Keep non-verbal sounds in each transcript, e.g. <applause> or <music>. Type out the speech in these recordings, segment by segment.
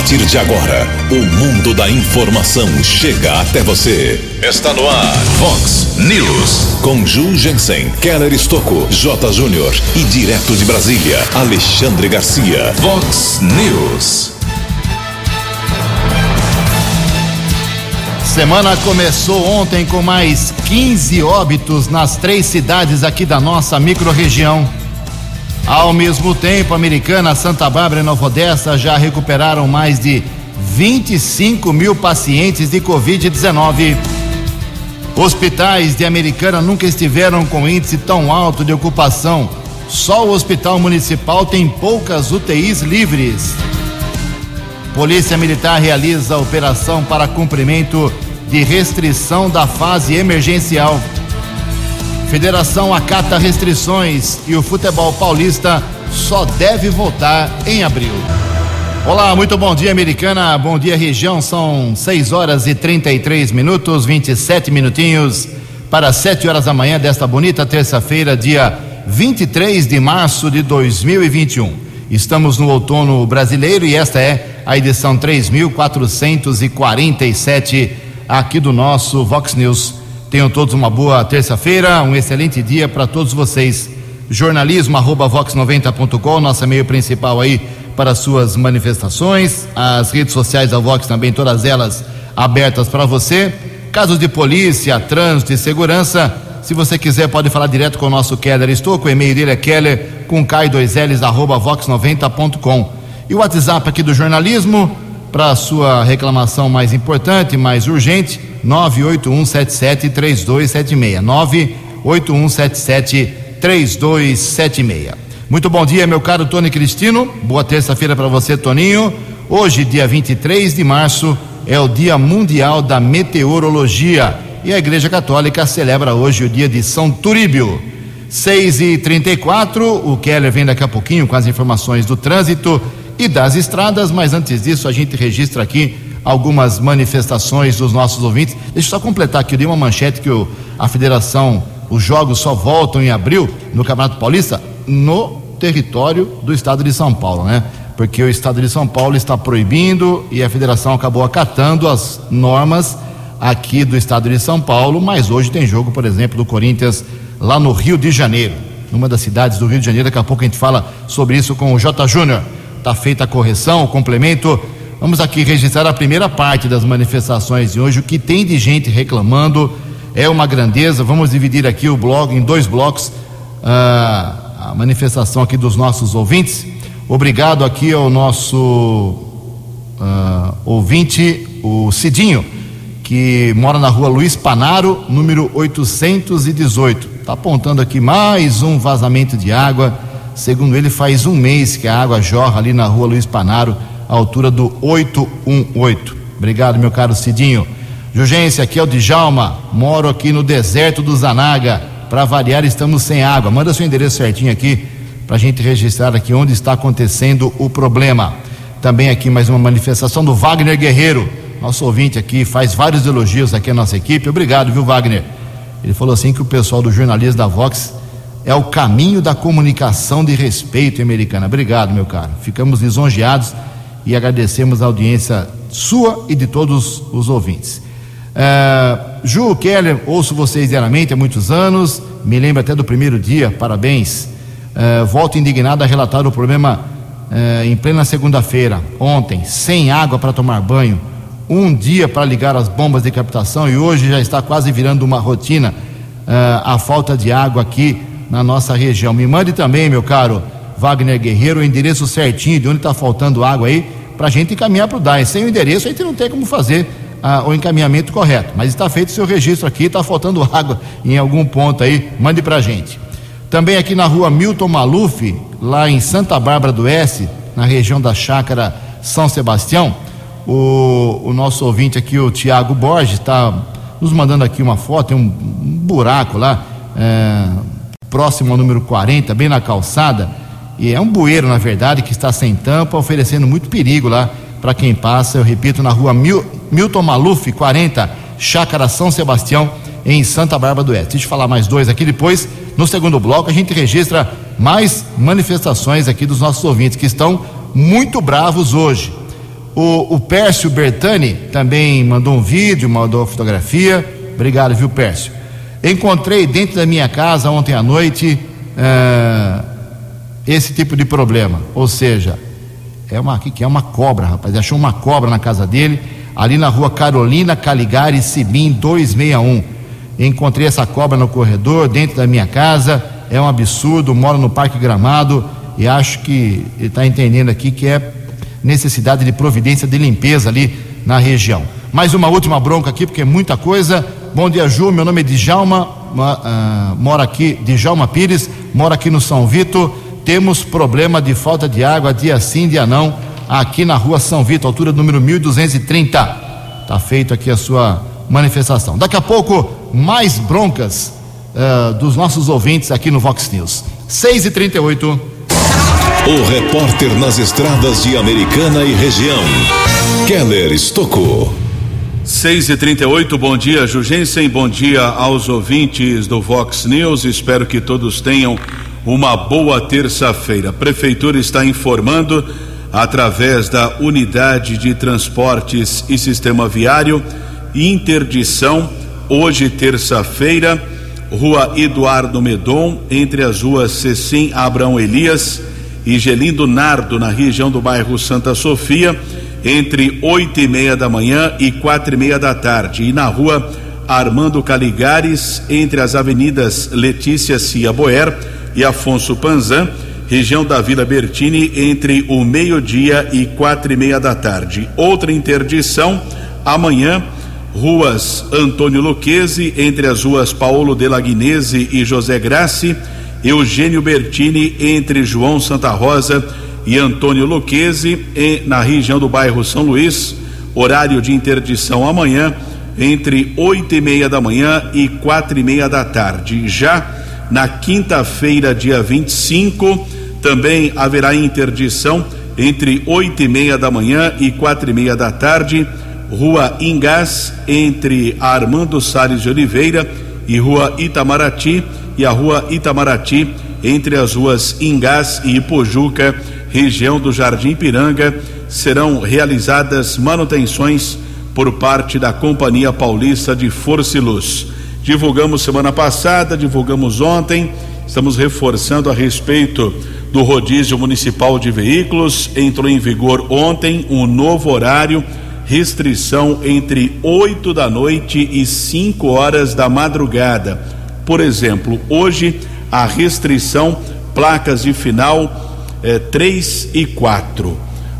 partir de agora, o mundo da informação chega até você. Está no ar, Fox News. Com Ju Jensen, Keller Estocco, J. Júnior e direto de Brasília, Alexandre Garcia. Fox News. Semana começou ontem com mais 15 óbitos nas três cidades aqui da nossa microrregião. Ao mesmo tempo, Americana, Santa Bárbara e Nova Odessa já recuperaram mais de 25 mil pacientes de Covid-19. Hospitais de Americana nunca estiveram com índice tão alto de ocupação. Só o Hospital Municipal tem poucas UTIs livres. Polícia Militar realiza operação para cumprimento de restrição da fase emergencial. Federação acata restrições e o futebol paulista só deve voltar em abril. Olá, muito bom dia, americana. Bom dia, região. São 6 horas e 33 minutos, 27 minutinhos para 7 horas da manhã desta bonita terça-feira, dia 23 de março de 2021. Estamos no outono brasileiro e esta é a edição 3447 aqui do nosso Vox News. Tenham todos uma boa terça-feira, um excelente dia para todos vocês. Jornalismo arroba vox90.com, nossa meio principal aí para suas manifestações. As redes sociais da Vox também, todas elas abertas para você. Casos de polícia, trânsito e segurança. Se você quiser, pode falar direto com o nosso Keller Estouco. O e-mail dele é keller com K2Ls arroba vox90.com. E o WhatsApp aqui do jornalismo, para a sua reclamação mais importante, mais urgente, 981773276. 981773276. Muito bom dia, meu caro Tony Cristino. Boa terça-feira para você, Toninho. Hoje, dia 23 de março, é o Dia Mundial da Meteorologia e a Igreja Católica celebra hoje o dia de São Turíbio. 6 e 34 o Keller vem daqui a pouquinho com as informações do trânsito e das estradas, mas antes disso a gente registra aqui algumas manifestações dos nossos ouvintes. Deixa eu só completar aqui, eu dei uma manchete que o, a federação, os jogos só voltam em abril no Campeonato Paulista no território do estado de São Paulo, né? Porque o estado de São Paulo está proibindo e a federação acabou acatando as normas aqui do estado de São Paulo, mas hoje tem jogo, por exemplo, do Corinthians lá no Rio de Janeiro, numa das cidades do Rio de Janeiro. Daqui a pouco a gente fala sobre isso com o J. Júnior. Está feita a correção, o complemento. Vamos aqui registrar a primeira parte das manifestações de hoje. O que tem de gente reclamando é uma grandeza. Vamos dividir aqui o blog em dois blocos. Ah, a manifestação aqui dos nossos ouvintes. Obrigado aqui ao nosso ah, ouvinte, o Cidinho, que mora na rua Luiz Panaro, número 818. Está apontando aqui mais um vazamento de água. Segundo ele, faz um mês que a água jorra ali na rua Luiz Panaro, à altura do 818. Obrigado, meu caro Cidinho. Jurgência, aqui é o Djalma, moro aqui no deserto do Zanaga. Para variar, estamos sem água. Manda seu endereço certinho aqui para a gente registrar aqui onde está acontecendo o problema. Também aqui mais uma manifestação do Wagner Guerreiro, nosso ouvinte aqui, faz vários elogios aqui à nossa equipe. Obrigado, viu, Wagner? Ele falou assim que o pessoal do jornalismo da Vox é o caminho da comunicação de respeito americana. Obrigado, meu caro. Ficamos lisonjeados e agradecemos a audiência sua e de todos os ouvintes. É, Ju Keller, ouço vocês diariamente há muitos anos, me lembro até do primeiro dia, parabéns. É, volto indignado a relatar o problema é, em plena segunda-feira, ontem, sem água para tomar banho, um dia para ligar as bombas de captação e hoje já está quase virando uma rotina a falta de água aqui na nossa região. Me mande também, meu caro Wagner Guerreiro, o endereço certinho de onde está faltando água aí, para a gente encaminhar para o DAE. Sem o endereço, a gente não tem como fazer ah, o encaminhamento correto. Mas está feito o seu registro aqui, está faltando <laughs> água em algum ponto aí, mande para a gente. Também aqui na rua Milton Maluf, lá em Santa Bárbara do Oeste, na região da chácara São Sebastião, o, o nosso ouvinte aqui, o Tiago Borges, está nos mandando aqui uma foto, tem um, um buraco lá, é, próximo ao número 40, bem na calçada, e é um bueiro, na verdade, que está sem tampa, oferecendo muito perigo lá para quem passa. Eu repito, na rua Mil, Milton Maluf, 40, Chácara São Sebastião, em Santa Bárbara do Oeste. Deixa eu falar mais dois aqui depois. No segundo bloco, a gente registra mais manifestações aqui dos nossos ouvintes que estão muito bravos hoje. O, o Pércio Bertani também mandou um vídeo, mandou uma fotografia. Obrigado, viu, Pércio? Encontrei dentro da minha casa ontem à noite uh, esse tipo de problema. Ou seja, é uma que é uma cobra, rapaz. Achou uma cobra na casa dele, ali na rua Carolina Caligari Sibim 261. Encontrei essa cobra no corredor, dentro da minha casa. É um absurdo. Moro no Parque Gramado e acho que está entendendo aqui que é necessidade de providência de limpeza ali na região. Mais uma última bronca aqui, porque é muita coisa. Bom dia, Ju. Meu nome é Djalma, uh, mora aqui, Djalma Pires, mora aqui no São Vito. Temos problema de falta de água dia sim, dia não, aqui na rua São Vito, altura número 1230. Tá feito aqui a sua manifestação. Daqui a pouco, mais broncas uh, dos nossos ouvintes aqui no Vox News. 6 e 38 o repórter nas estradas de Americana e região, Keller Estocou. 6 e 38 bom dia, Jugensen, bom dia aos ouvintes do Vox News. Espero que todos tenham uma boa terça-feira. A Prefeitura está informando, através da Unidade de Transportes e Sistema Viário, interdição hoje, terça-feira, Rua Eduardo Medon, entre as ruas Cecim Abrão Elias e Gelindo Nardo, na região do bairro Santa Sofia, entre oito e meia da manhã e quatro e meia da tarde. E na rua Armando Caligares, entre as avenidas Letícia Cia Boer e Afonso Panzan, região da Vila Bertini, entre o meio-dia e quatro e meia da tarde. Outra interdição, amanhã, ruas Antônio Luquezzi, entre as ruas Paulo de Lagnese e José Grassi Eugênio Bertini entre João Santa Rosa e Antônio Luquezzi, na região do bairro São Luís. Horário de interdição amanhã, entre oito e meia da manhã e quatro e meia da tarde. Já na quinta-feira, dia 25, também haverá interdição entre oito e meia da manhã e quatro e meia da tarde. Rua Ingás, entre Armando Salles de Oliveira e Rua Itamaraty e a rua Itamaraty, entre as ruas Ingás e Ipojuca, região do Jardim Piranga, serão realizadas manutenções por parte da Companhia Paulista de Força e Luz. Divulgamos semana passada, divulgamos ontem, estamos reforçando a respeito do rodízio municipal de veículos. Entrou em vigor ontem um novo horário, restrição entre 8 da noite e 5 horas da madrugada por exemplo, hoje a restrição placas de final é, 3 e 4.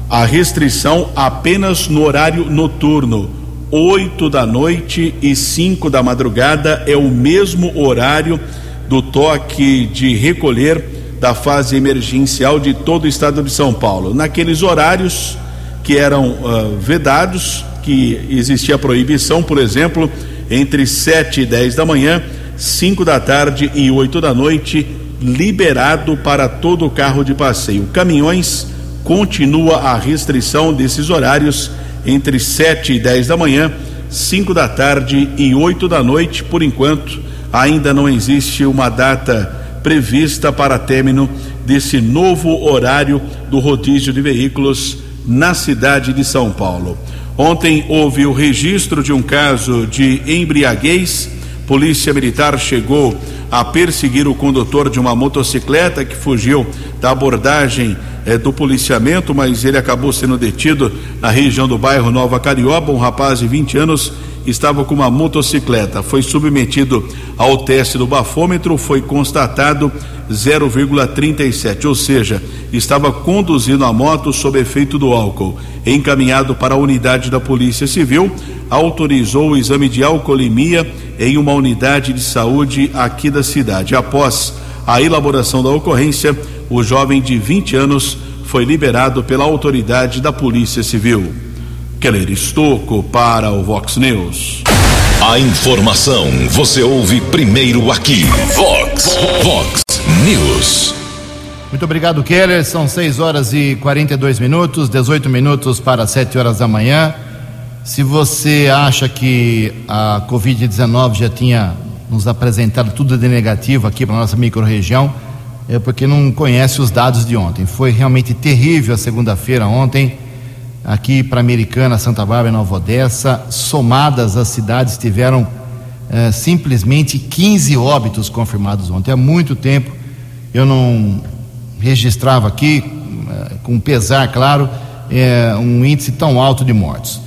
A restrição apenas no horário noturno, 8 da noite e 5 da madrugada é o mesmo horário do toque de recolher da fase emergencial de todo o estado de São Paulo. Naqueles horários que eram uh, vedados, que existia proibição, por exemplo, entre 7 e 10 da manhã 5 da tarde e 8 da noite, liberado para todo carro de passeio. Caminhões continua a restrição desses horários entre 7 e 10 da manhã, 5 da tarde e 8 da noite. Por enquanto, ainda não existe uma data prevista para término desse novo horário do rodízio de veículos na cidade de São Paulo. Ontem houve o registro de um caso de embriaguez Polícia Militar chegou a perseguir o condutor de uma motocicleta que fugiu da abordagem eh, do policiamento, mas ele acabou sendo detido na região do bairro Nova Carioba. Um rapaz de 20 anos estava com uma motocicleta. Foi submetido ao teste do bafômetro, foi constatado 0,37, ou seja, estava conduzindo a moto sob efeito do álcool. Encaminhado para a unidade da Polícia Civil, autorizou o exame de alcoolemia em uma unidade de saúde aqui da cidade. Após a elaboração da ocorrência, o jovem de 20 anos foi liberado pela autoridade da Polícia Civil. Keller Estocco para o Vox News. A informação você ouve primeiro aqui. Vox, Vox News. Muito obrigado, Keller. São 6 horas e 42 minutos, 18 minutos para 7 horas da manhã. Se você acha que a Covid-19 já tinha nos apresentado tudo de negativo aqui para a nossa microrregião, é porque não conhece os dados de ontem. Foi realmente terrível a segunda-feira ontem aqui para Americana, Santa Bárbara e Nova Odessa, somadas as cidades tiveram eh, simplesmente 15 óbitos confirmados ontem. Há muito tempo eu não registrava aqui, eh, com pesar, claro, eh, um índice tão alto de mortos.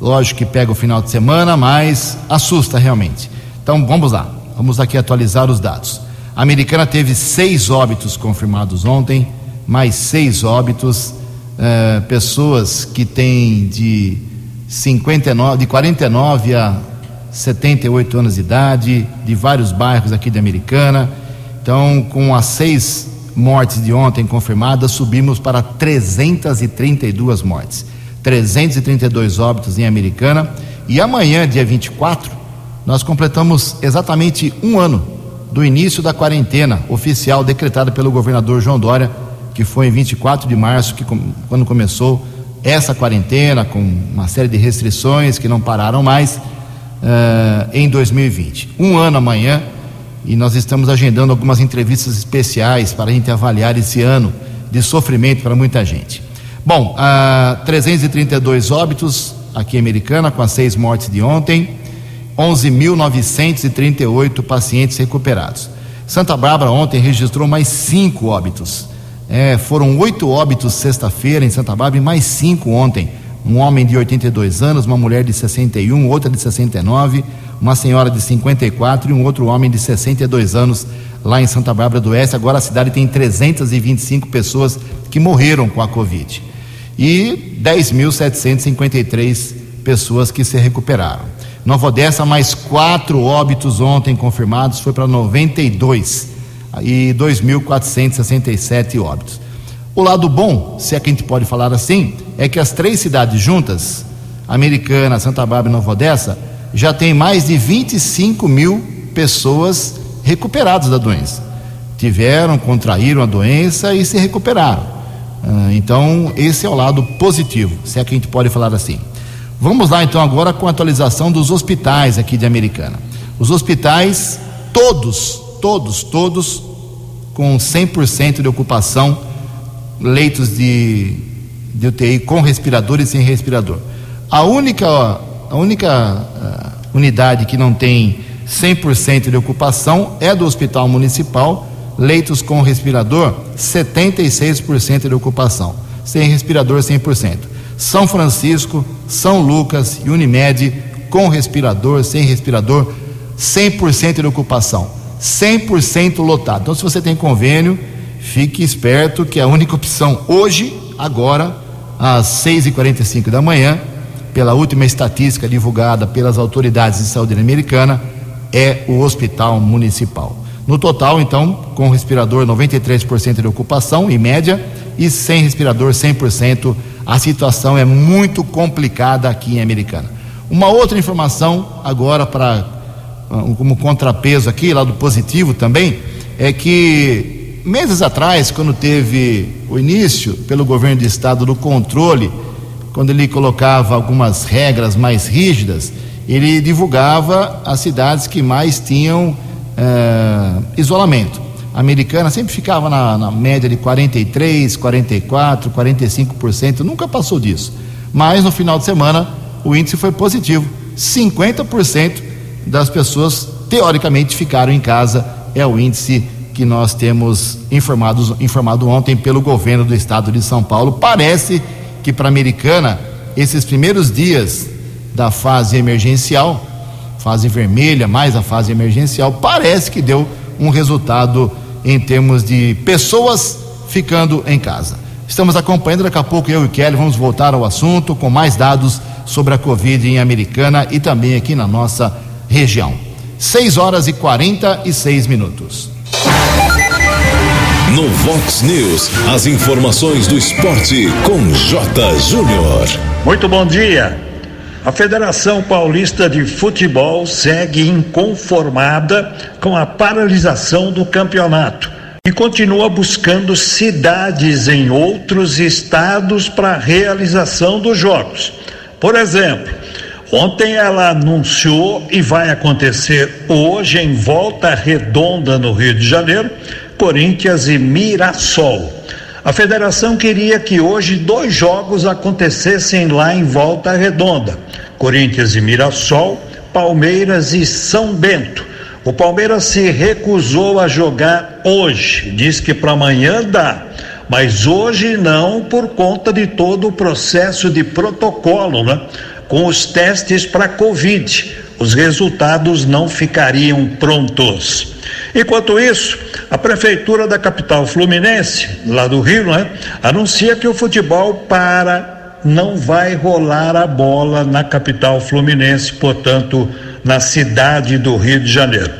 Lógico que pega o final de semana, mas assusta realmente. Então vamos lá, vamos aqui atualizar os dados. A americana teve seis óbitos confirmados ontem, mais seis óbitos, eh, pessoas que têm de 59, de 49 a 78 anos de idade, de vários bairros aqui de Americana. Então, com as seis mortes de ontem confirmadas, subimos para 332 mortes. 332 óbitos em Americana. E amanhã, dia 24, nós completamos exatamente um ano do início da quarentena oficial decretada pelo governador João Dória, que foi em 24 de março, que, quando começou essa quarentena, com uma série de restrições que não pararam mais, uh, em 2020. Um ano amanhã, e nós estamos agendando algumas entrevistas especiais para a gente avaliar esse ano de sofrimento para muita gente. Bom, uh, 332 óbitos aqui em Americana, com as seis mortes de ontem, 11.938 pacientes recuperados. Santa Bárbara ontem registrou mais cinco óbitos. É, foram oito óbitos sexta-feira em Santa Bárbara e mais cinco ontem. Um homem de 82 anos, uma mulher de 61, outra de 69, uma senhora de 54 e um outro homem de 62 anos lá em Santa Bárbara do Oeste. Agora a cidade tem 325 pessoas que morreram com a Covid e 10.753 pessoas que se recuperaram. Nova Odessa, mais quatro óbitos ontem confirmados, foi para 92 e 2.467 óbitos. O lado bom, se é que a gente pode falar assim, é que as três cidades juntas, Americana, Santa Bárbara e Nova Odessa, já tem mais de 25 mil pessoas recuperadas da doença. Tiveram, contraíram a doença e se recuperaram. Ah, então, esse é o lado positivo, se é que a gente pode falar assim. Vamos lá então agora com a atualização dos hospitais aqui de Americana. Os hospitais, todos, todos, todos, com 100% de ocupação, leitos de, de UTI com respirador e sem respirador. A única, a única uh, unidade que não tem 100% de ocupação é do Hospital Municipal, leitos com respirador, 76% de ocupação, sem respirador 100%. São Francisco, São Lucas e Unimed com respirador, sem respirador, 100% de ocupação, 100% lotado. Então, se você tem convênio, fique esperto que a única opção hoje, agora, às 6h45 da manhã, pela última estatística divulgada pelas autoridades de saúde americana, é o hospital municipal. No total, então, com respirador 93% de ocupação, em média, e sem respirador 100%, a situação é muito complicada aqui em Americana. Uma outra informação, agora, para ah, como contrapeso aqui, lado positivo também, é que meses atrás, quando teve o início pelo governo de estado do controle, quando ele colocava algumas regras mais rígidas, ele divulgava as cidades que mais tinham é, isolamento. Americana sempre ficava na, na média de 43, 44, 45%, nunca passou disso. Mas no final de semana o índice foi positivo. 50% das pessoas teoricamente ficaram em casa. É o índice que nós temos informados, informado ontem pelo governo do estado de São Paulo. Parece que para a americana, esses primeiros dias da fase emergencial fase vermelha, mais a fase emergencial, parece que deu um resultado em termos de pessoas ficando em casa. Estamos acompanhando, daqui a pouco eu e Kelly vamos voltar ao assunto com mais dados sobre a Covid em Americana e também aqui na nossa região. 6 horas e 46 minutos. No Vox News, as informações do esporte com J. Júnior. Muito bom dia. A Federação Paulista de Futebol segue inconformada com a paralisação do campeonato e continua buscando cidades em outros estados para a realização dos jogos. Por exemplo, ontem ela anunciou e vai acontecer hoje em Volta Redonda, no Rio de Janeiro, Corinthians e Mirassol. A federação queria que hoje dois jogos acontecessem lá em Volta Redonda: Corinthians e Mirassol, Palmeiras e São Bento. O Palmeiras se recusou a jogar hoje, diz que para amanhã dá, mas hoje não por conta de todo o processo de protocolo, né? Com os testes para Covid, os resultados não ficariam prontos. Enquanto isso, a prefeitura da capital fluminense, lá do Rio, né, anuncia que o futebol para não vai rolar a bola na capital fluminense, portanto, na cidade do Rio de Janeiro.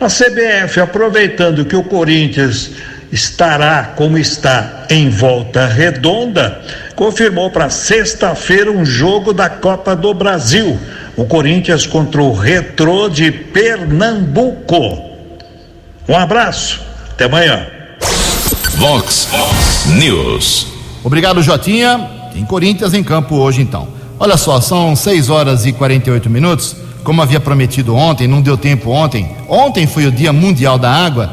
A CBF, aproveitando que o Corinthians estará como está em volta redonda, confirmou para sexta-feira um jogo da Copa do Brasil. O Corinthians contra o Retrô de Pernambuco. Um abraço, até amanhã. Vox News. Obrigado, Jotinha. Tem Corinthians em campo hoje, então. Olha só, são 6 horas e 48 minutos. Como havia prometido ontem, não deu tempo ontem. Ontem foi o Dia Mundial da Água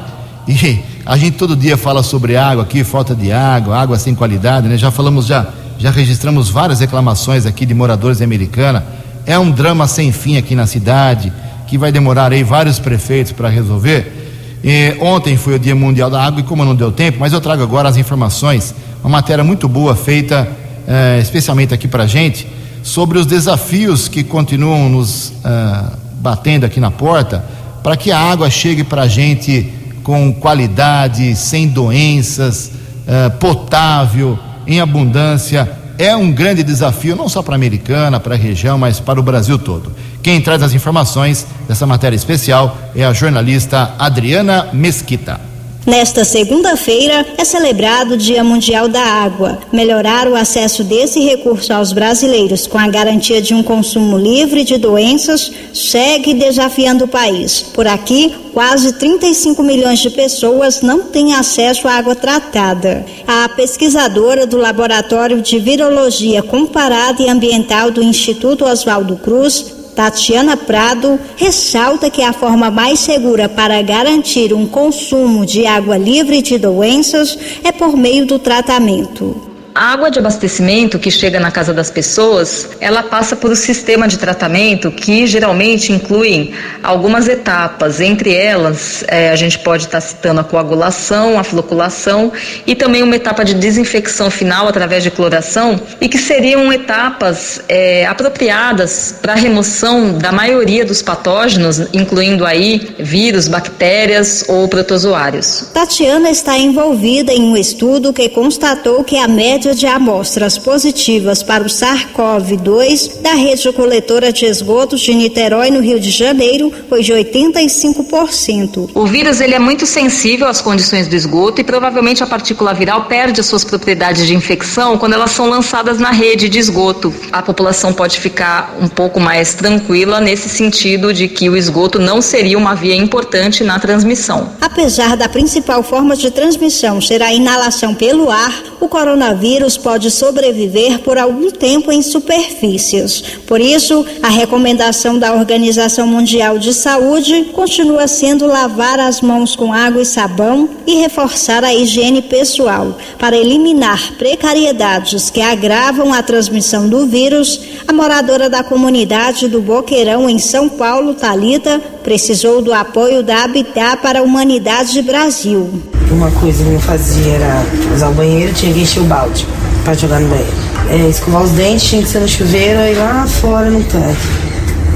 e a gente todo dia fala sobre água aqui, falta de água, água sem qualidade, né? Já falamos, já, já registramos várias reclamações aqui de moradores americana. É um drama sem fim aqui na cidade, que vai demorar aí vários prefeitos para resolver. E ontem foi o Dia Mundial da Água e como não deu tempo, mas eu trago agora as informações, uma matéria muito boa feita eh, especialmente aqui para gente sobre os desafios que continuam nos eh, batendo aqui na porta para que a água chegue para a gente com qualidade, sem doenças, eh, potável, em abundância. É um grande desafio não só para a Americana, para a região, mas para o Brasil todo. Quem traz as informações dessa matéria especial é a jornalista Adriana Mesquita. Nesta segunda-feira é celebrado o Dia Mundial da Água. Melhorar o acesso desse recurso aos brasileiros com a garantia de um consumo livre de doenças segue desafiando o país. Por aqui, quase 35 milhões de pessoas não têm acesso à água tratada. A pesquisadora do Laboratório de Virologia Comparada e Ambiental do Instituto Oswaldo Cruz, Tatiana Prado ressalta que a forma mais segura para garantir um consumo de água livre de doenças é por meio do tratamento. A água de abastecimento que chega na casa das pessoas, ela passa por um sistema de tratamento que geralmente inclui algumas etapas. Entre elas, é, a gente pode estar citando a coagulação, a floculação e também uma etapa de desinfecção final através de cloração e que seriam etapas é, apropriadas para a remoção da maioria dos patógenos, incluindo aí vírus, bactérias ou protozoários. Tatiana está envolvida em um estudo que constatou que a média média de amostras positivas para o SARS-CoV-2 da rede coletora de esgotos de Niterói, no Rio de Janeiro, foi de 85%. O vírus ele é muito sensível às condições do esgoto e provavelmente a partícula viral perde as suas propriedades de infecção quando elas são lançadas na rede de esgoto. A população pode ficar um pouco mais tranquila nesse sentido de que o esgoto não seria uma via importante na transmissão. Apesar da principal forma de transmissão ser a inalação pelo ar, o coronavírus vírus pode sobreviver por algum tempo em superfícies. Por isso, a recomendação da Organização Mundial de Saúde continua sendo lavar as mãos com água e sabão e reforçar a higiene pessoal. Para eliminar precariedades que agravam a transmissão do vírus, a moradora da comunidade do Boqueirão, em São Paulo, Talita, precisou do apoio da Habitat para a Humanidade Brasil. Uma coisa que eu fazia era usar o banheiro, tinha que encher o balde para jogar no banheiro. É, escovar os dentes tinha que ser no chuveiro e lá fora no tanque.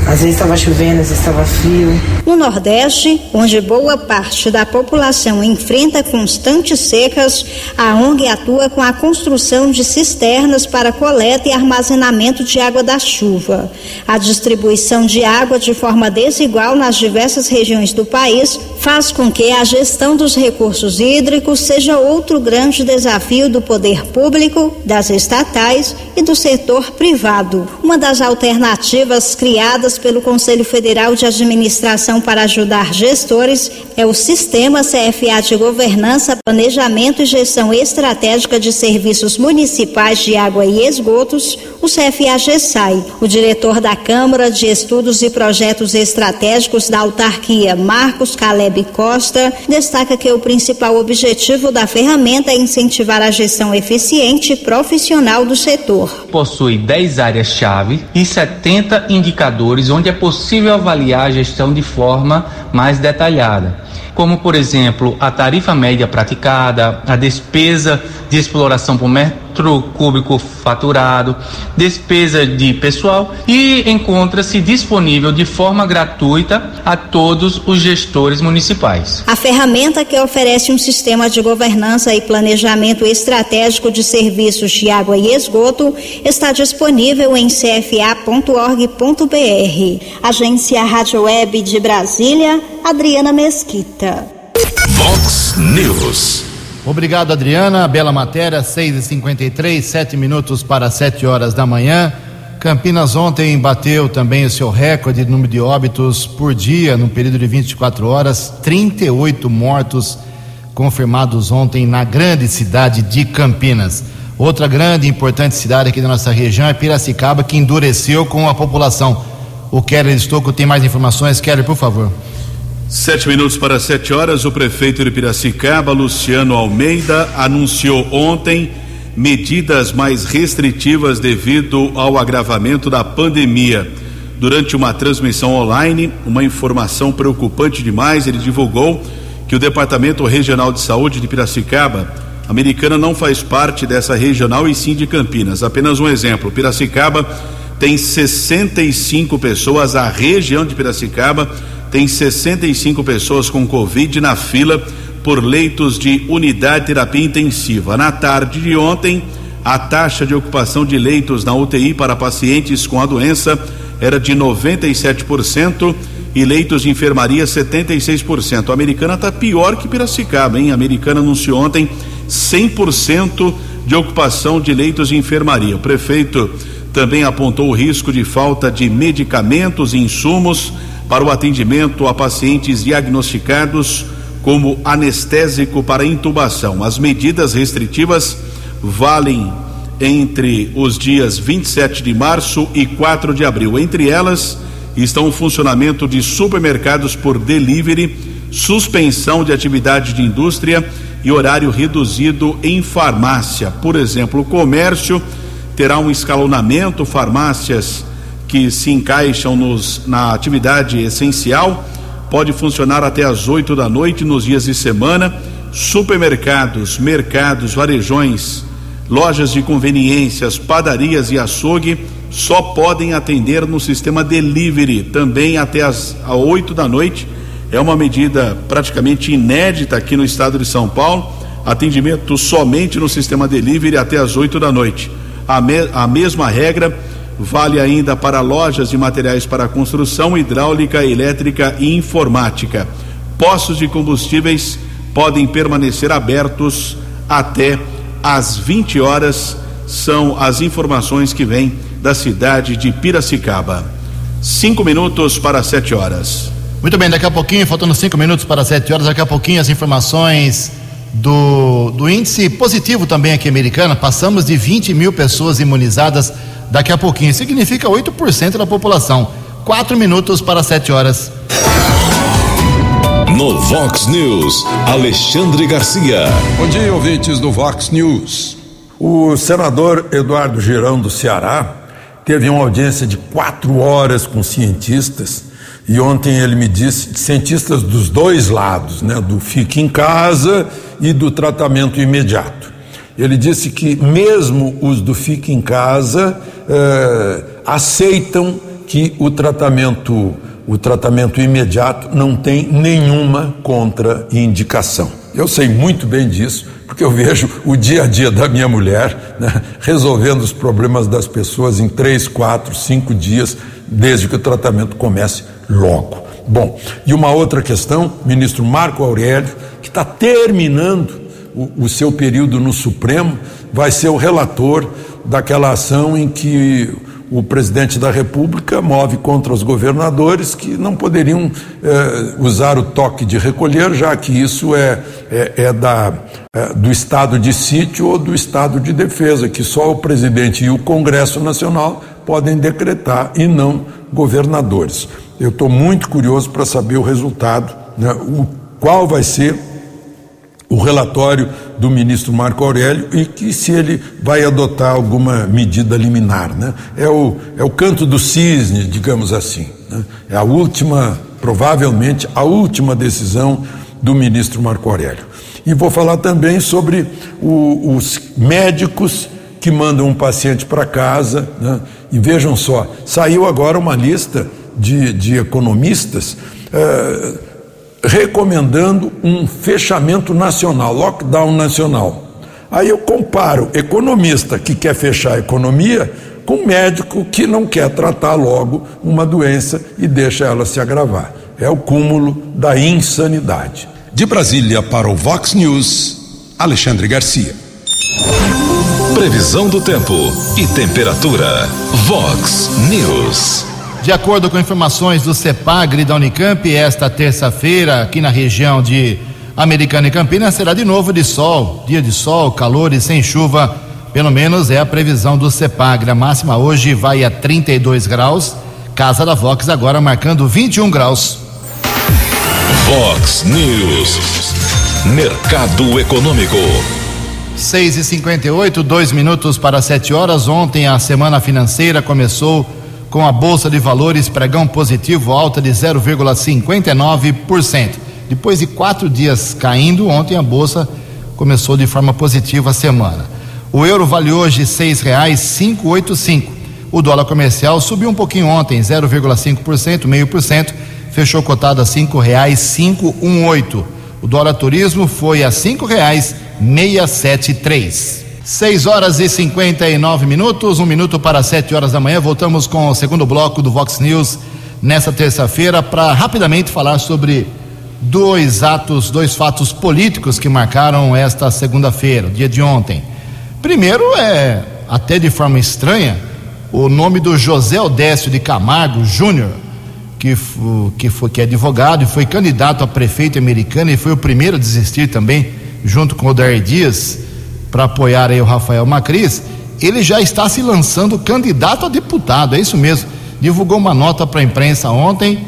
Às vezes estava chovendo, às vezes estava frio. No Nordeste, onde boa parte da população enfrenta constantes secas, a ONG atua com a construção de cisternas para coleta e armazenamento de água da chuva. A distribuição de água de forma desigual nas diversas regiões do país faz com que a gestão dos recursos hídricos seja outro grande desafio do poder público, das estatais e do setor privado. Uma das alternativas criadas criadas pelo Conselho Federal de Administração para ajudar gestores é o Sistema CFA de Governança, Planejamento e Gestão Estratégica de Serviços Municipais de Água e Esgotos, o CFA-GESAI. O diretor da Câmara de Estudos e Projetos Estratégicos da Autarquia, Marcos Caleb Costa, destaca que o principal objetivo da ferramenta é incentivar a gestão eficiente e profissional do setor. Possui 10 áreas-chave e 70 indicadores onde é possível avaliar a gestão de forma mais detalhada como por exemplo a tarifa média praticada, a despesa de exploração por metro cúbico faturado, despesa de pessoal e encontra-se disponível de forma gratuita a todos os gestores municipais. A ferramenta que oferece um sistema de governança e planejamento estratégico de serviços de água e esgoto está disponível em cfa.org.br. Agência Rádio Web de Brasília, Adriana Mesquita. Vox News. Obrigado, Adriana. Bela matéria, 6h53, 7 minutos para 7 horas da manhã. Campinas ontem bateu também o seu recorde de número de óbitos por dia, no período de 24 horas. 38 mortos confirmados ontem na grande cidade de Campinas. Outra grande e importante cidade aqui da nossa região é Piracicaba, que endureceu com a população. O Keller Estocco tem mais informações. Keller, por favor. Sete minutos para sete horas, o prefeito de Piracicaba, Luciano Almeida, anunciou ontem medidas mais restritivas devido ao agravamento da pandemia. Durante uma transmissão online, uma informação preocupante demais, ele divulgou que o Departamento Regional de Saúde de Piracicaba, Americana, não faz parte dessa regional e sim de Campinas. Apenas um exemplo: Piracicaba tem 65 pessoas, a região de Piracicaba tem 65 pessoas com Covid na fila por leitos de unidade de terapia intensiva. Na tarde de ontem, a taxa de ocupação de leitos na UTI para pacientes com a doença era de 97% e leitos de enfermaria 76%. A americana está pior que Piracicaba, hein? A americana anunciou ontem 100% de ocupação de leitos de enfermaria. O prefeito também apontou o risco de falta de medicamentos e insumos para o atendimento a pacientes diagnosticados como anestésico para intubação. As medidas restritivas valem entre os dias 27 de março e 4 de abril. Entre elas estão o funcionamento de supermercados por delivery, suspensão de atividade de indústria e horário reduzido em farmácia. Por exemplo, o comércio terá um escalonamento, farmácias que se encaixam nos, na atividade essencial pode funcionar até às 8 da noite nos dias de semana. Supermercados, mercados, varejões, lojas de conveniências, padarias e açougue só podem atender no sistema delivery, também até às 8 da noite. É uma medida praticamente inédita aqui no estado de São Paulo. Atendimento somente no sistema delivery até às 8 da noite. A, me, a mesma regra vale ainda para lojas de materiais para construção, hidráulica, elétrica e informática. Postos de combustíveis podem permanecer abertos até às 20 horas. São as informações que vêm da cidade de Piracicaba. Cinco minutos para sete horas. Muito bem, daqui a pouquinho, faltando cinco minutos para sete horas, daqui a pouquinho as informações do, do índice positivo também aqui americano. Passamos de 20 mil pessoas imunizadas daqui a pouquinho. Significa 8% da população. Quatro minutos para sete horas. No Vox News, Alexandre Garcia. Bom dia, ouvintes do Vox News. O senador Eduardo Girão do Ceará teve uma audiência de quatro horas com cientistas e ontem ele me disse, cientistas dos dois lados, né, do fique em casa e do tratamento imediato. Ele disse que mesmo os do fique em casa eh, aceitam que o tratamento, o tratamento imediato não tem nenhuma contraindicação. Eu sei muito bem disso, porque eu vejo o dia a dia da minha mulher né, resolvendo os problemas das pessoas em três, quatro, cinco dias, desde que o tratamento comece logo. Bom, e uma outra questão, ministro Marco Aurélio, que está terminando o, seu período no Supremo, vai ser o relator daquela ação em que o presidente da República move contra os governadores que não poderiam eh, usar o toque de recolher, já que isso é, é, é da, é, do estado de sítio ou do estado de defesa, que só o presidente e o Congresso Nacional podem decretar e não governadores. Eu estou muito curioso para saber o resultado, né, o, qual vai ser o relatório do ministro Marco Aurélio e que se ele vai adotar alguma medida liminar. Né? É, o, é o canto do cisne, digamos assim. Né? É a última, provavelmente, a última decisão do ministro Marco Aurélio. E vou falar também sobre o, os médicos que mandam um paciente para casa. Né? E vejam só, saiu agora uma lista de, de economistas. Eh, recomendando um fechamento nacional, lockdown nacional. Aí eu comparo economista que quer fechar a economia com médico que não quer tratar logo uma doença e deixa ela se agravar. É o cúmulo da insanidade. De Brasília para o Vox News, Alexandre Garcia. Previsão do tempo e temperatura. Vox News. De acordo com informações do CEPAGRE da Unicamp, esta terça-feira, aqui na região de Americana e Campinas, será de novo de sol. Dia de sol, calor e sem chuva. Pelo menos é a previsão do CEPAGRE. A máxima hoje vai a 32 graus. Casa da Vox agora marcando 21 graus. Vox News. Mercado Econômico. 6 e 58 dois minutos para 7 horas. Ontem a semana financeira começou com a Bolsa de Valores pregão positivo, alta de 0,59%. Depois de quatro dias caindo, ontem a Bolsa começou de forma positiva a semana. O euro vale hoje seis reais cinco oito cinco. O dólar comercial subiu um pouquinho ontem, 0,5%, meio por cento, fechou cotado a cinco reais cinco um oito. O dólar turismo foi a cinco reais meia sete três. 6 horas e 59 minutos, um minuto para 7 horas da manhã. Voltamos com o segundo bloco do Vox News nesta terça-feira para rapidamente falar sobre dois atos, dois fatos políticos que marcaram esta segunda-feira, dia de ontem. Primeiro é, até de forma estranha, o nome do José Odécio de Camargo Júnior, que, que, foi, que é advogado e foi candidato a prefeito americano e foi o primeiro a desistir também, junto com o Dair Dias para apoiar aí o Rafael Macris, ele já está se lançando candidato a deputado, é isso mesmo. Divulgou uma nota para a imprensa ontem.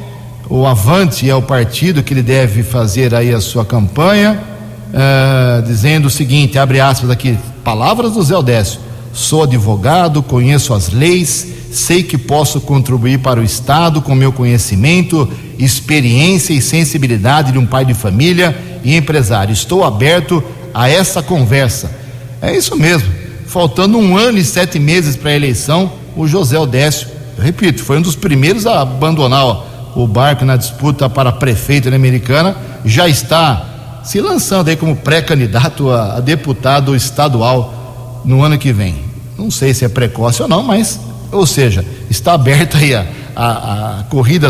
O Avante é o partido que ele deve fazer aí a sua campanha, uh, dizendo o seguinte: abre aspas aqui, palavras do Zé Odécio. Sou advogado, conheço as leis, sei que posso contribuir para o Estado com meu conhecimento, experiência e sensibilidade de um pai de família e empresário. Estou aberto a essa conversa é isso mesmo. Faltando um ano e sete meses para a eleição, o José Odécio, repito, foi um dos primeiros a abandonar o barco na disputa para prefeito na Americana, já está se lançando aí como pré-candidato a, a, deputado estadual no ano que vem. Não sei se é precoce ou não, mas, ou seja, está aberta aí a, a, a corrida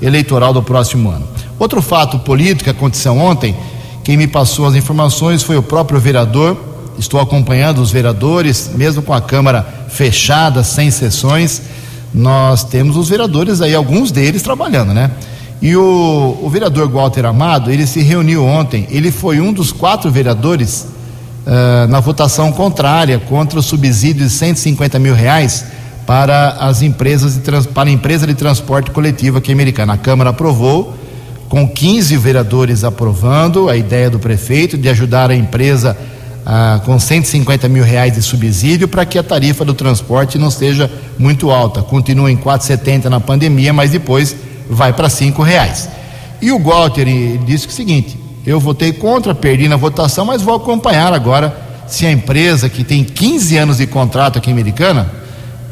eleitoral do próximo ano. Outro fato político que aconteceu ontem, quem me passou as informações foi o próprio vereador estou acompanhando os vereadores, mesmo com a Câmara fechada, sem sessões, nós temos os vereadores aí, alguns deles trabalhando, né? E o, o vereador Walter Amado, ele se reuniu ontem, ele foi um dos quatro vereadores uh, na votação contrária contra o subsídio de 150 mil reais para as empresas de, para a empresa de transporte coletivo aqui americana. A Câmara aprovou, com 15 vereadores aprovando a ideia do prefeito de ajudar a empresa ah, com 150 mil reais de subsídio para que a tarifa do transporte não seja muito alta. Continua em 4,70 na pandemia, mas depois vai para cinco reais. E o Walter disse o seguinte: eu votei contra, perdi na votação, mas vou acompanhar agora se a empresa que tem 15 anos de contrato aqui em Americana,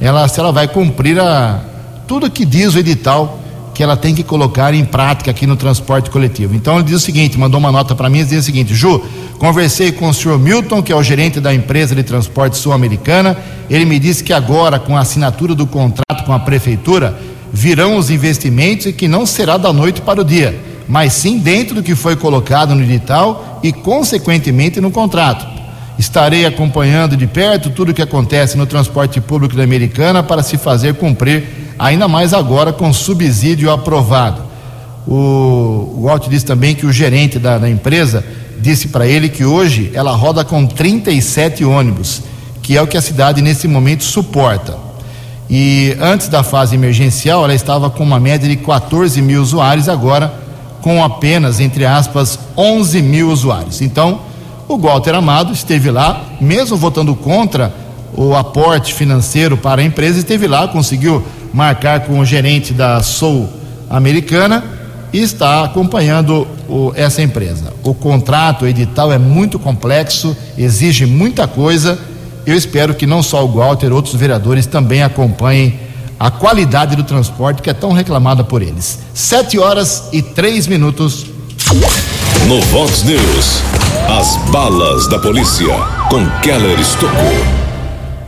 ela, se ela vai cumprir a, tudo que diz o edital que ela tem que colocar em prática aqui no transporte coletivo. Então ele diz o seguinte, mandou uma nota para mim, diz o seguinte, Ju, conversei com o senhor Milton, que é o gerente da empresa de transporte sul-americana, ele me disse que agora, com a assinatura do contrato com a prefeitura, virão os investimentos e que não será da noite para o dia, mas sim dentro do que foi colocado no edital e, consequentemente, no contrato. Estarei acompanhando de perto tudo o que acontece no transporte público da Americana para se fazer cumprir, ainda mais agora com subsídio aprovado. O, o Walt disse também que o gerente da, da empresa disse para ele que hoje ela roda com 37 ônibus, que é o que a cidade nesse momento suporta. E antes da fase emergencial, ela estava com uma média de 14 mil usuários, agora com apenas, entre aspas, 11 mil usuários. Então, o Walter Amado esteve lá, mesmo votando contra o aporte financeiro para a empresa, esteve lá, conseguiu marcar com o gerente da Sul Americana e está acompanhando o, essa empresa. O contrato, o edital é muito complexo, exige muita coisa. Eu espero que não só o Walter, outros vereadores também acompanhem a qualidade do transporte que é tão reclamada por eles. Sete horas e três minutos. No Vox News, as balas da polícia com Keller Estocou.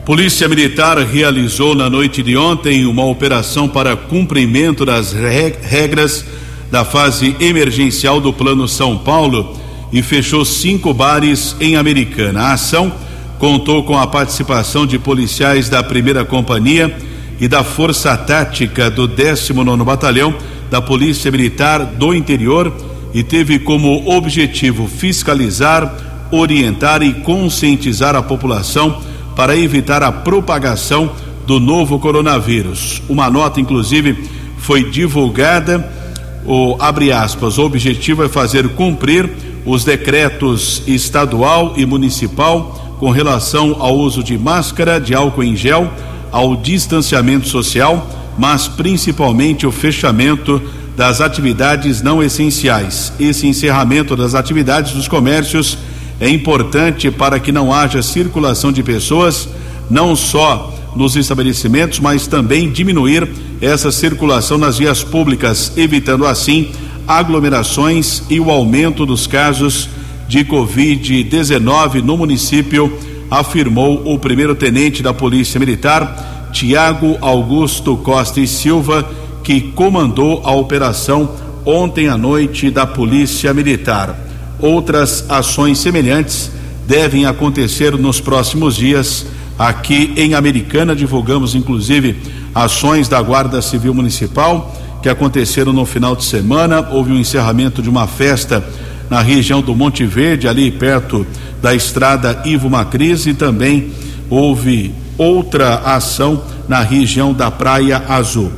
Polícia Militar realizou na noite de ontem uma operação para cumprimento das regras da fase emergencial do Plano São Paulo e fechou cinco bares em Americana. A ação contou com a participação de policiais da primeira companhia e da Força Tática do 19 Batalhão da Polícia Militar do Interior e teve como objetivo fiscalizar, orientar e conscientizar a população para evitar a propagação do novo coronavírus. Uma nota, inclusive, foi divulgada o abre aspas, o objetivo é fazer cumprir os decretos estadual e municipal com relação ao uso de máscara, de álcool em gel, ao distanciamento social, mas principalmente o fechamento das atividades não essenciais. Esse encerramento das atividades dos comércios é importante para que não haja circulação de pessoas, não só nos estabelecimentos, mas também diminuir essa circulação nas vias públicas, evitando assim aglomerações e o aumento dos casos de Covid-19 no município, afirmou o primeiro-tenente da Polícia Militar, Tiago Augusto Costa e Silva, que comandou a operação ontem à noite da Polícia Militar. Outras ações semelhantes devem acontecer nos próximos dias Aqui em Americana divulgamos inclusive ações da Guarda Civil Municipal que aconteceram no final de semana. Houve um encerramento de uma festa na região do Monte Verde, ali perto da estrada Ivo Macris, e também houve outra ação na região da Praia Azul.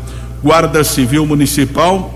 Guarda Civil Municipal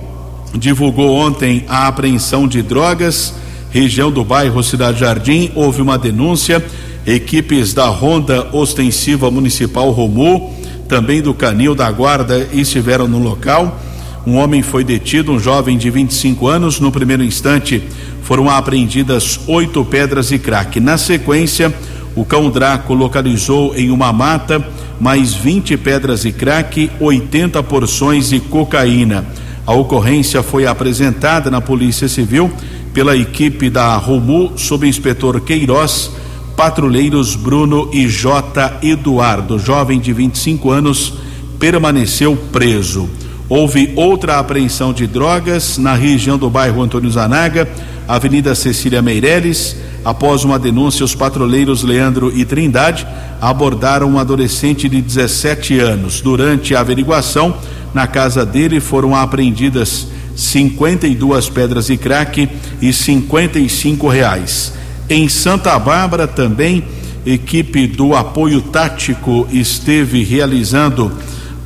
divulgou ontem a apreensão de drogas, região do bairro Cidade Jardim. Houve uma denúncia Equipes da Ronda Ostensiva Municipal Romu, também do Canil da Guarda, estiveram no local. Um homem foi detido, um jovem de 25 anos. No primeiro instante, foram apreendidas oito pedras e crack. Na sequência, o cão Draco localizou em uma mata mais 20 pedras e crack, 80 porções de cocaína. A ocorrência foi apresentada na Polícia Civil pela equipe da Romu, sob inspetor Queiroz patrulheiros Bruno e J. Eduardo, jovem de 25 anos, permaneceu preso. Houve outra apreensão de drogas na região do bairro Antônio Zanaga, Avenida Cecília Meireles. Após uma denúncia, os patrulheiros Leandro e Trindade abordaram um adolescente de 17 anos. Durante a averiguação, na casa dele foram apreendidas 52 pedras de crack e 55 reais. Em Santa Bárbara também, equipe do apoio tático esteve realizando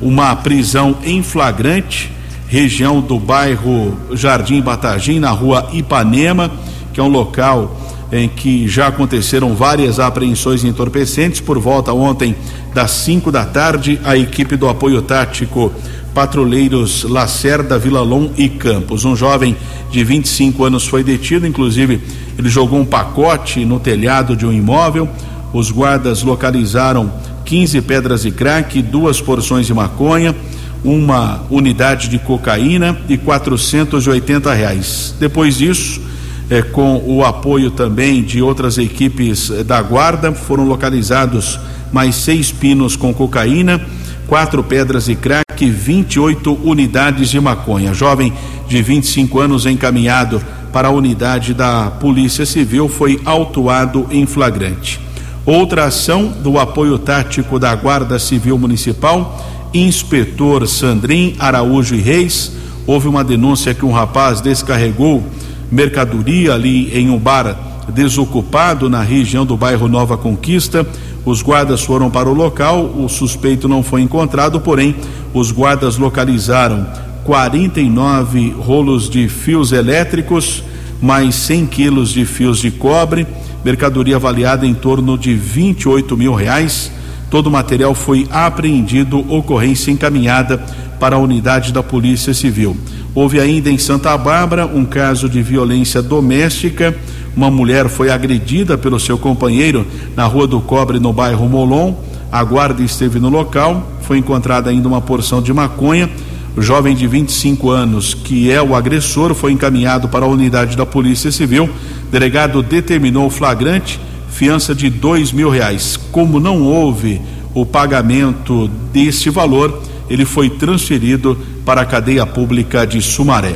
uma prisão em flagrante, região do bairro Jardim Batagim, na rua Ipanema, que é um local em que já aconteceram várias apreensões entorpecentes. Por volta ontem das 5 da tarde, a equipe do apoio tático patrulheiros Lacerda, Vilalon e Campos. Um jovem de 25 anos foi detido, inclusive ele jogou um pacote no telhado de um imóvel. Os guardas localizaram 15 pedras de crack, duas porções de maconha, uma unidade de cocaína e 480 reais. Depois disso, é, com o apoio também de outras equipes eh, da guarda, foram localizados mais seis pinos com cocaína, quatro pedras de crack, 28 unidades de maconha. Jovem de 25 anos encaminhado para a unidade da Polícia Civil foi autuado em flagrante. Outra ação do apoio tático da Guarda Civil Municipal, inspetor Sandrin Araújo e Reis, houve uma denúncia que um rapaz descarregou mercadoria ali em um bar desocupado na região do bairro Nova Conquista. Os guardas foram para o local, o suspeito não foi encontrado, porém, os guardas localizaram 49 rolos de fios elétricos, mais 100 quilos de fios de cobre, mercadoria avaliada em torno de 28 mil reais. Todo o material foi apreendido, ocorrência encaminhada para a unidade da Polícia Civil. Houve ainda em Santa Bárbara um caso de violência doméstica. Uma mulher foi agredida pelo seu companheiro na Rua do Cobre, no bairro Molon. A guarda esteve no local. Foi encontrada ainda uma porção de maconha. O jovem de 25 anos, que é o agressor, foi encaminhado para a unidade da Polícia Civil. O delegado determinou o flagrante, fiança de dois mil reais. Como não houve o pagamento deste valor, ele foi transferido para a cadeia pública de Sumaré.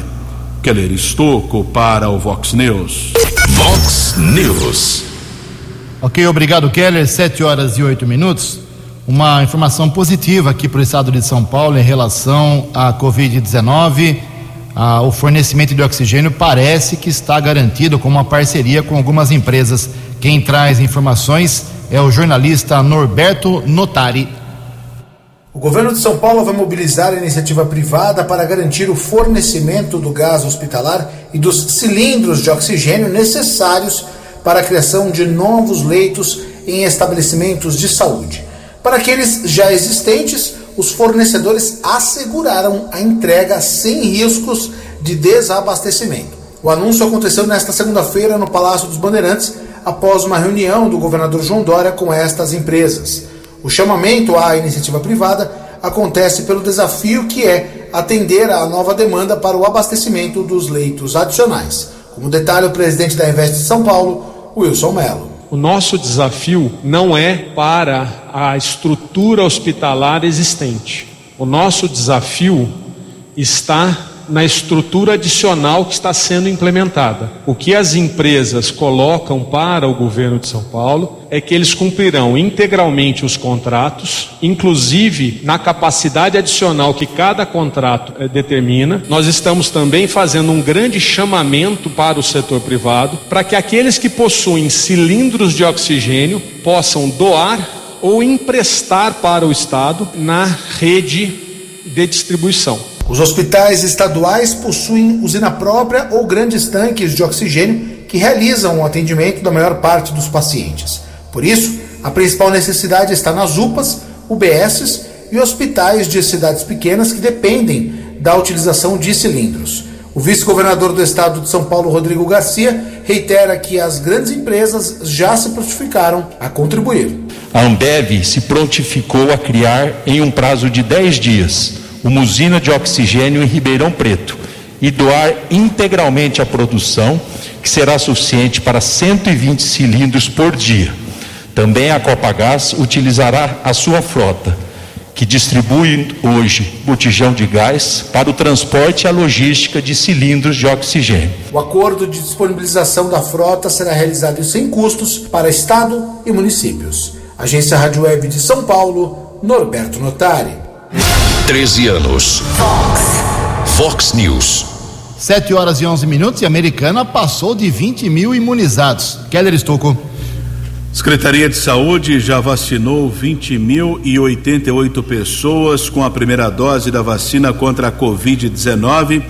Keller Estocco para o Vox News. Vox News. Ok, obrigado, Keller. Sete horas e oito minutos. Uma informação positiva aqui para o estado de São Paulo em relação à Covid-19. Ah, o fornecimento de oxigênio parece que está garantido com uma parceria com algumas empresas. Quem traz informações é o jornalista Norberto Notari. O governo de São Paulo vai mobilizar a iniciativa privada para garantir o fornecimento do gás hospitalar e dos cilindros de oxigênio necessários para a criação de novos leitos em estabelecimentos de saúde. Para aqueles já existentes, os fornecedores asseguraram a entrega sem riscos de desabastecimento. O anúncio aconteceu nesta segunda-feira no Palácio dos Bandeirantes, após uma reunião do governador João Dória com estas empresas. O chamamento à iniciativa privada acontece pelo desafio que é atender à nova demanda para o abastecimento dos leitos adicionais. Como detalhe o presidente da Invest de São Paulo, Wilson Mello. O nosso desafio não é para a estrutura hospitalar existente. O nosso desafio está na estrutura adicional que está sendo implementada. O que as empresas colocam para o governo de São Paulo é que eles cumprirão integralmente os contratos, inclusive na capacidade adicional que cada contrato eh, determina. Nós estamos também fazendo um grande chamamento para o setor privado para que aqueles que possuem cilindros de oxigênio possam doar ou emprestar para o Estado na rede de distribuição. Os hospitais estaduais possuem usina própria ou grandes tanques de oxigênio que realizam o atendimento da maior parte dos pacientes. Por isso, a principal necessidade está nas UPAs, UBSs e hospitais de cidades pequenas que dependem da utilização de cilindros. O vice-governador do estado de São Paulo, Rodrigo Garcia, reitera que as grandes empresas já se prontificaram a contribuir. A Ambev se prontificou a criar, em um prazo de 10 dias, uma usina de oxigênio em Ribeirão Preto e doar integralmente a produção, que será suficiente para 120 cilindros por dia. Também a Copagás utilizará a sua frota, que distribui hoje botijão de gás para o transporte e a logística de cilindros de oxigênio. O acordo de disponibilização da frota será realizado sem custos para Estado e municípios. Agência Rádio Web de São Paulo, Norberto Notari. 13 anos. Fox. Fox News. 7 horas e 11 minutos e a americana passou de 20 mil imunizados. Keller Estocco. Secretaria de Saúde já vacinou 20.088 pessoas com a primeira dose da vacina contra a Covid-19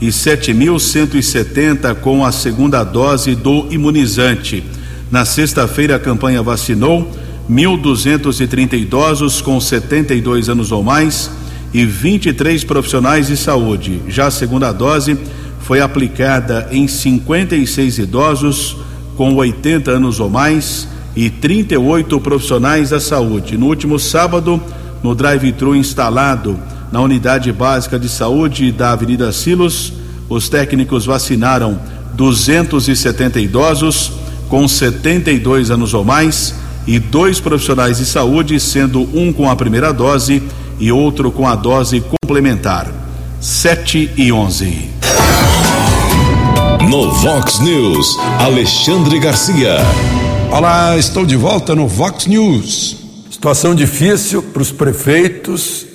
e 7.170 com a segunda dose do imunizante. Na sexta-feira, a campanha vacinou 1.230 idosos com 72 anos ou mais e 23 profissionais de saúde. Já a segunda dose foi aplicada em 56 idosos com 80 anos ou mais e 38 profissionais da saúde. No último sábado, no drive-thru instalado na unidade básica de saúde da Avenida Silos, os técnicos vacinaram 270 idosos com 72 anos ou mais e dois profissionais de saúde, sendo um com a primeira dose e outro com a dose complementar. 7 e 11. No Vox News, Alexandre Garcia. Olá, estou de volta no Vox News. Situação difícil para os prefeitos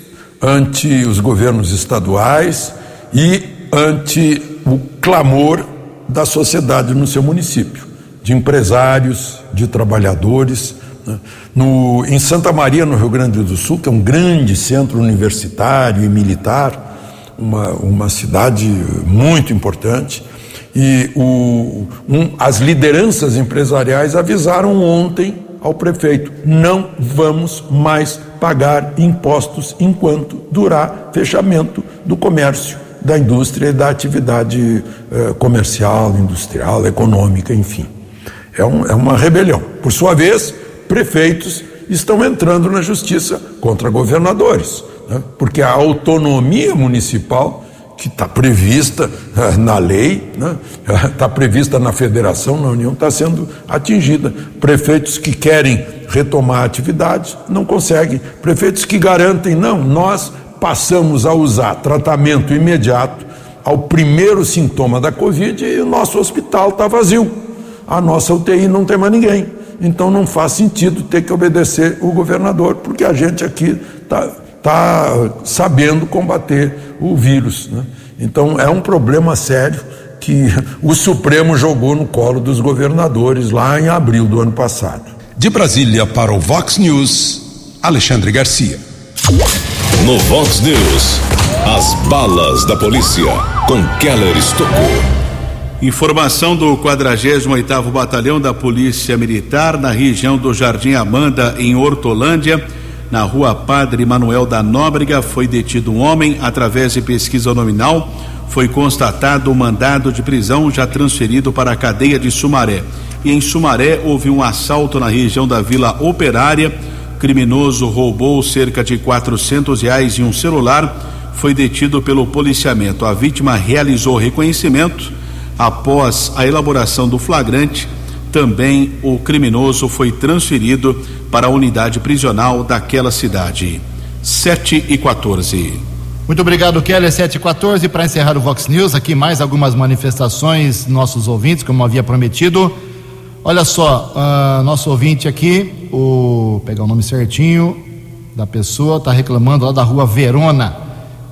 ante os governos estaduais e ante o clamor da sociedade no seu município, de empresários, de trabalhadores. Né? No, em Santa Maria, no Rio Grande do Sul, que é um grande centro universitário e militar, uma, uma cidade muito importante, e o, um, as lideranças empresariais avisaram ontem ao prefeito: não vamos mais pagar impostos enquanto durar fechamento do comércio, da indústria e da atividade eh, comercial, industrial, econômica, enfim. É, um, é uma rebelião. Por sua vez, prefeitos estão entrando na justiça contra governadores, né? porque a autonomia municipal que está prevista eh, na lei, está né? prevista na federação, na União, está sendo atingida. Prefeitos que querem retomar a atividade não conseguem. Prefeitos que garantem, não, nós passamos a usar tratamento imediato ao primeiro sintoma da Covid e o nosso hospital está vazio. A nossa UTI não tem mais ninguém. Então não faz sentido ter que obedecer o governador, porque a gente aqui está está sabendo combater o vírus. Né? Então é um problema sério que o Supremo jogou no colo dos governadores lá em abril do ano passado. De Brasília para o Vox News, Alexandre Garcia. No Vox News, as balas da polícia com Keller Estocou. Informação do 48º Batalhão da Polícia Militar na região do Jardim Amanda em Hortolândia na rua Padre Manuel da Nóbrega, foi detido um homem. Através de pesquisa nominal, foi constatado o mandado de prisão já transferido para a cadeia de Sumaré. E em Sumaré houve um assalto na região da Vila Operária. Criminoso roubou cerca de quatrocentos reais e um celular. Foi detido pelo policiamento. A vítima realizou reconhecimento. Após a elaboração do flagrante, também o criminoso foi transferido para a unidade prisional daquela cidade. 7 e 14. Muito obrigado, Kelly. 7 e 14. Para encerrar o Vox News, aqui mais algumas manifestações, nossos ouvintes, como havia prometido. Olha só, uh, nosso ouvinte aqui, o pegar o nome certinho da pessoa, está reclamando lá da rua Verona,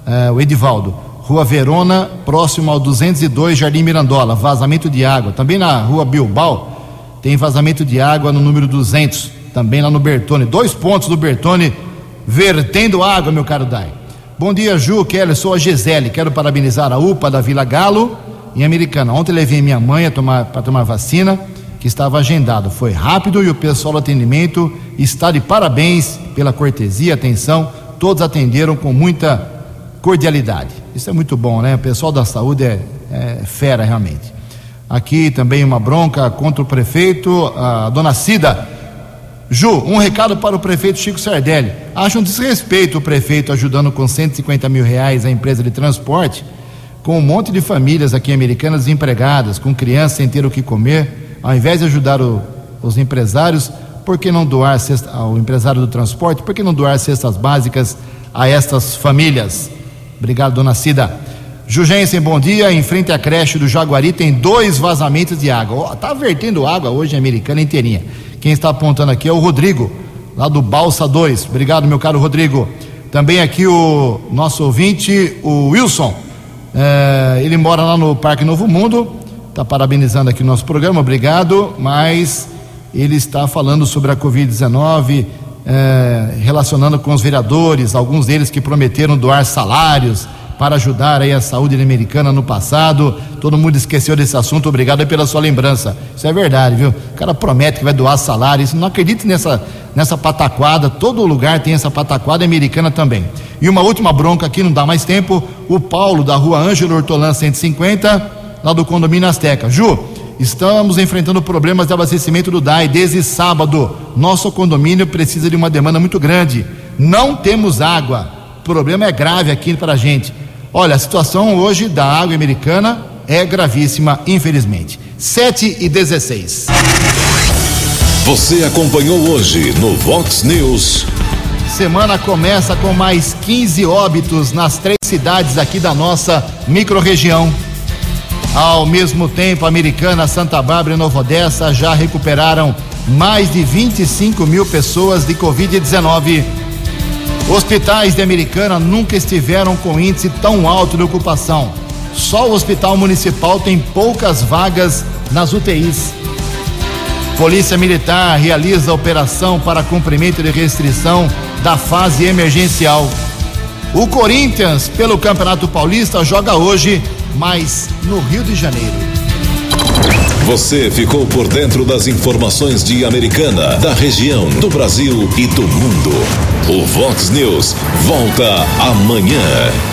uh, o Edivaldo. Rua Verona, próximo ao 202 Jardim Mirandola, vazamento de água. Também na rua Bilbao, tem vazamento de água no número 200, também lá no Bertone. Dois pontos do Bertone vertendo água, meu caro Dai. Bom dia, Ju, Kelly, sou a Gisele. Quero parabenizar a UPA da Vila Galo em Americana. Ontem levei minha mãe para tomar vacina, que estava agendado. Foi rápido e o pessoal do atendimento está de parabéns pela cortesia, e atenção. Todos atenderam com muita cordialidade. Isso é muito bom, né? O pessoal da saúde é, é fera realmente. Aqui também uma bronca contra o prefeito, a dona Cida. Ju, um recado para o prefeito Chico Sardelli. Acho um desrespeito o prefeito ajudando com 150 mil reais a empresa de transporte, com um monte de famílias aqui americanas desempregadas, com crianças sem ter o que comer. Ao invés de ajudar o, os empresários, por que não doar cesta, ao empresário do transporte, por que não doar cestas básicas a estas famílias? Obrigado, dona Cida. Jugensen, bom dia. Em frente à creche do Jaguari tem dois vazamentos de água. Está vertendo água hoje em Americana inteirinha. Quem está apontando aqui é o Rodrigo, lá do Balsa 2. Obrigado, meu caro Rodrigo. Também aqui o nosso ouvinte, o Wilson. É, ele mora lá no Parque Novo Mundo. Está parabenizando aqui o nosso programa, obrigado. Mas ele está falando sobre a Covid-19, é, relacionando com os vereadores, alguns deles que prometeram doar salários para ajudar aí a saúde americana no passado. Todo mundo esqueceu desse assunto. Obrigado pela sua lembrança. Isso é verdade, viu? O cara promete que vai doar salário. Isso não acredite nessa nessa pataquada. Todo lugar tem essa pataquada americana também. E uma última bronca aqui, não dá mais tempo. O Paulo da Rua Ângelo Hortolã 150, lá do condomínio Azteca. Ju, Estamos enfrentando problemas de abastecimento do DAI desde sábado. Nosso condomínio precisa de uma demanda muito grande. Não temos água. O problema é grave aqui para a gente. Olha, a situação hoje da água americana é gravíssima, infelizmente. 7 e 16. Você acompanhou hoje no Vox News. Semana começa com mais 15 óbitos nas três cidades aqui da nossa microrregião. Ao mesmo tempo, Americana, Santa Bárbara e Nova Odessa já recuperaram mais de 25 mil pessoas de Covid-19. Hospitais de Americana nunca estiveram com índice tão alto de ocupação. Só o Hospital Municipal tem poucas vagas nas UTIs. Polícia Militar realiza operação para cumprimento de restrição da fase emergencial. O Corinthians, pelo Campeonato Paulista, joga hoje, mas no Rio de Janeiro. Você ficou por dentro das informações de Americana, da região, do Brasil e do mundo. O Vox News volta amanhã.